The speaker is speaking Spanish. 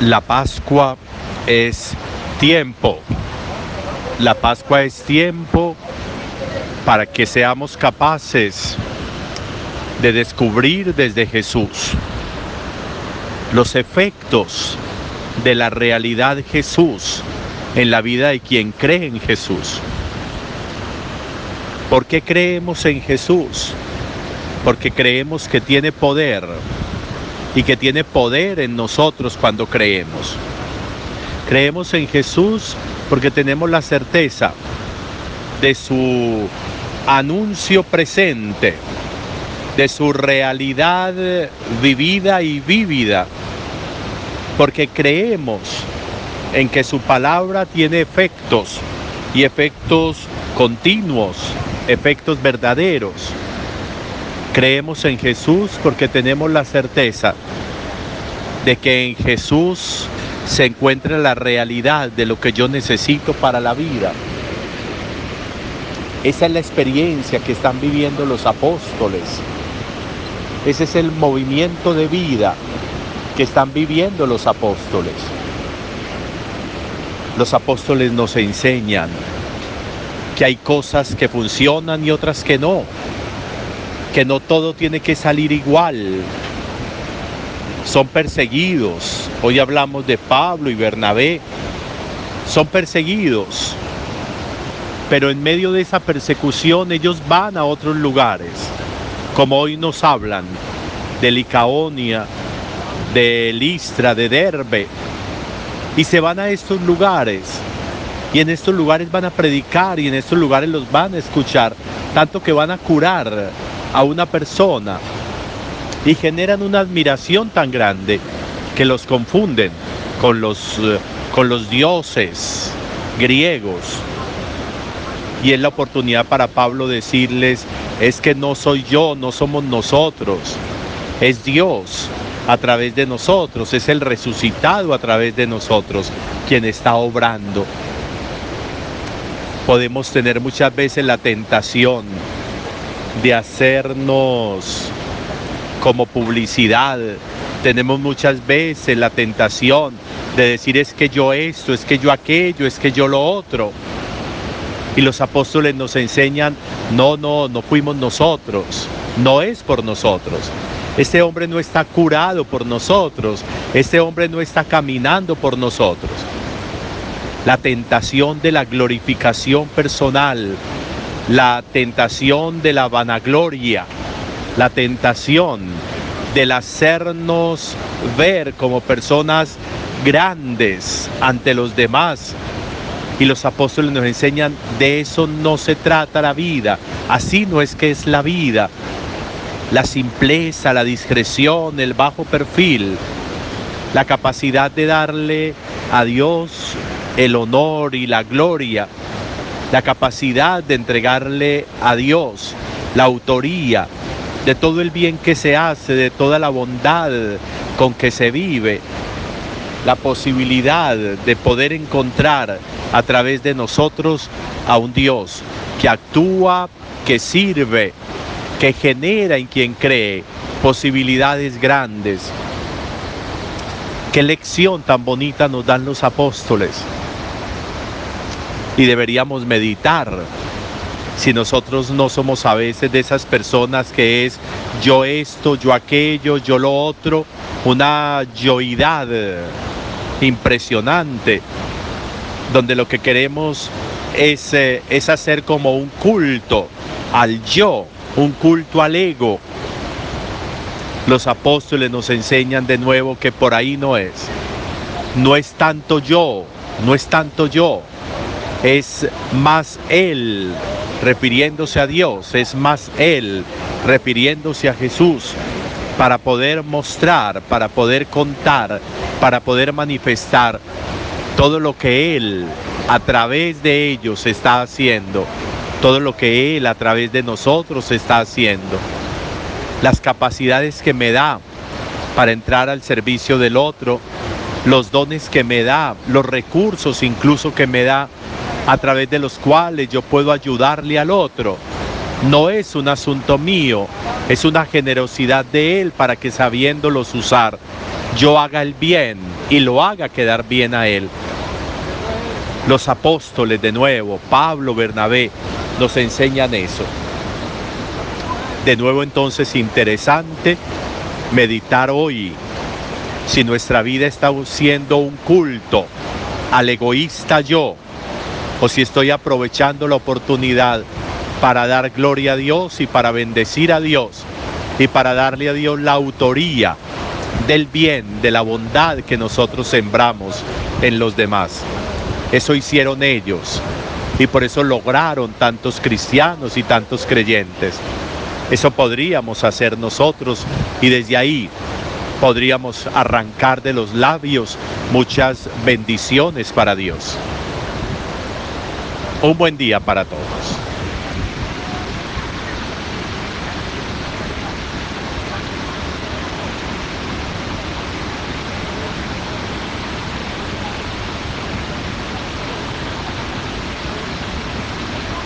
La Pascua es tiempo. La Pascua es tiempo para que seamos capaces de descubrir desde Jesús los efectos de la realidad Jesús en la vida de quien cree en Jesús. ¿Por qué creemos en Jesús? Porque creemos que tiene poder y que tiene poder en nosotros cuando creemos. Creemos en Jesús porque tenemos la certeza de su anuncio presente, de su realidad vivida y vívida, porque creemos en que su palabra tiene efectos y efectos continuos, efectos verdaderos. Creemos en Jesús porque tenemos la certeza de que en Jesús se encuentra la realidad de lo que yo necesito para la vida. Esa es la experiencia que están viviendo los apóstoles. Ese es el movimiento de vida que están viviendo los apóstoles. Los apóstoles nos enseñan que hay cosas que funcionan y otras que no que no todo tiene que salir igual. Son perseguidos. Hoy hablamos de Pablo y Bernabé. Son perseguidos. Pero en medio de esa persecución ellos van a otros lugares. Como hoy nos hablan de Licaonia, de Listra, de Derbe. Y se van a estos lugares. Y en estos lugares van a predicar y en estos lugares los van a escuchar. Tanto que van a curar a una persona y generan una admiración tan grande que los confunden con los, eh, con los dioses griegos. Y es la oportunidad para Pablo decirles, es que no soy yo, no somos nosotros, es Dios a través de nosotros, es el resucitado a través de nosotros quien está obrando. Podemos tener muchas veces la tentación de hacernos como publicidad. Tenemos muchas veces la tentación de decir es que yo esto, es que yo aquello, es que yo lo otro. Y los apóstoles nos enseñan, no, no, no fuimos nosotros, no es por nosotros. Este hombre no está curado por nosotros, este hombre no está caminando por nosotros. La tentación de la glorificación personal, la tentación de la vanagloria, la tentación del hacernos ver como personas grandes ante los demás. Y los apóstoles nos enseñan, de eso no se trata la vida, así no es que es la vida. La simpleza, la discreción, el bajo perfil, la capacidad de darle a Dios el honor y la gloria la capacidad de entregarle a Dios la autoría de todo el bien que se hace, de toda la bondad con que se vive, la posibilidad de poder encontrar a través de nosotros a un Dios que actúa, que sirve, que genera en quien cree posibilidades grandes. Qué lección tan bonita nos dan los apóstoles y deberíamos meditar si nosotros no somos a veces de esas personas que es yo esto, yo aquello, yo lo otro, una yoidad impresionante, donde lo que queremos es, eh, es hacer como un culto al yo, un culto al ego. Los apóstoles nos enseñan de nuevo que por ahí no es. No es tanto yo, no es tanto yo, es más Él refiriéndose a Dios, es más Él refiriéndose a Jesús para poder mostrar, para poder contar, para poder manifestar todo lo que Él a través de ellos está haciendo, todo lo que Él a través de nosotros está haciendo, las capacidades que me da para entrar al servicio del otro, los dones que me da, los recursos incluso que me da a través de los cuales yo puedo ayudarle al otro. No es un asunto mío, es una generosidad de Él para que sabiéndolos usar, yo haga el bien y lo haga quedar bien a Él. Los apóstoles de nuevo, Pablo, Bernabé, nos enseñan eso. De nuevo entonces interesante meditar hoy si nuestra vida está siendo un culto al egoísta yo o si estoy aprovechando la oportunidad para dar gloria a Dios y para bendecir a Dios y para darle a Dios la autoría del bien, de la bondad que nosotros sembramos en los demás. Eso hicieron ellos y por eso lograron tantos cristianos y tantos creyentes. Eso podríamos hacer nosotros y desde ahí podríamos arrancar de los labios muchas bendiciones para Dios. Un buen día para todos.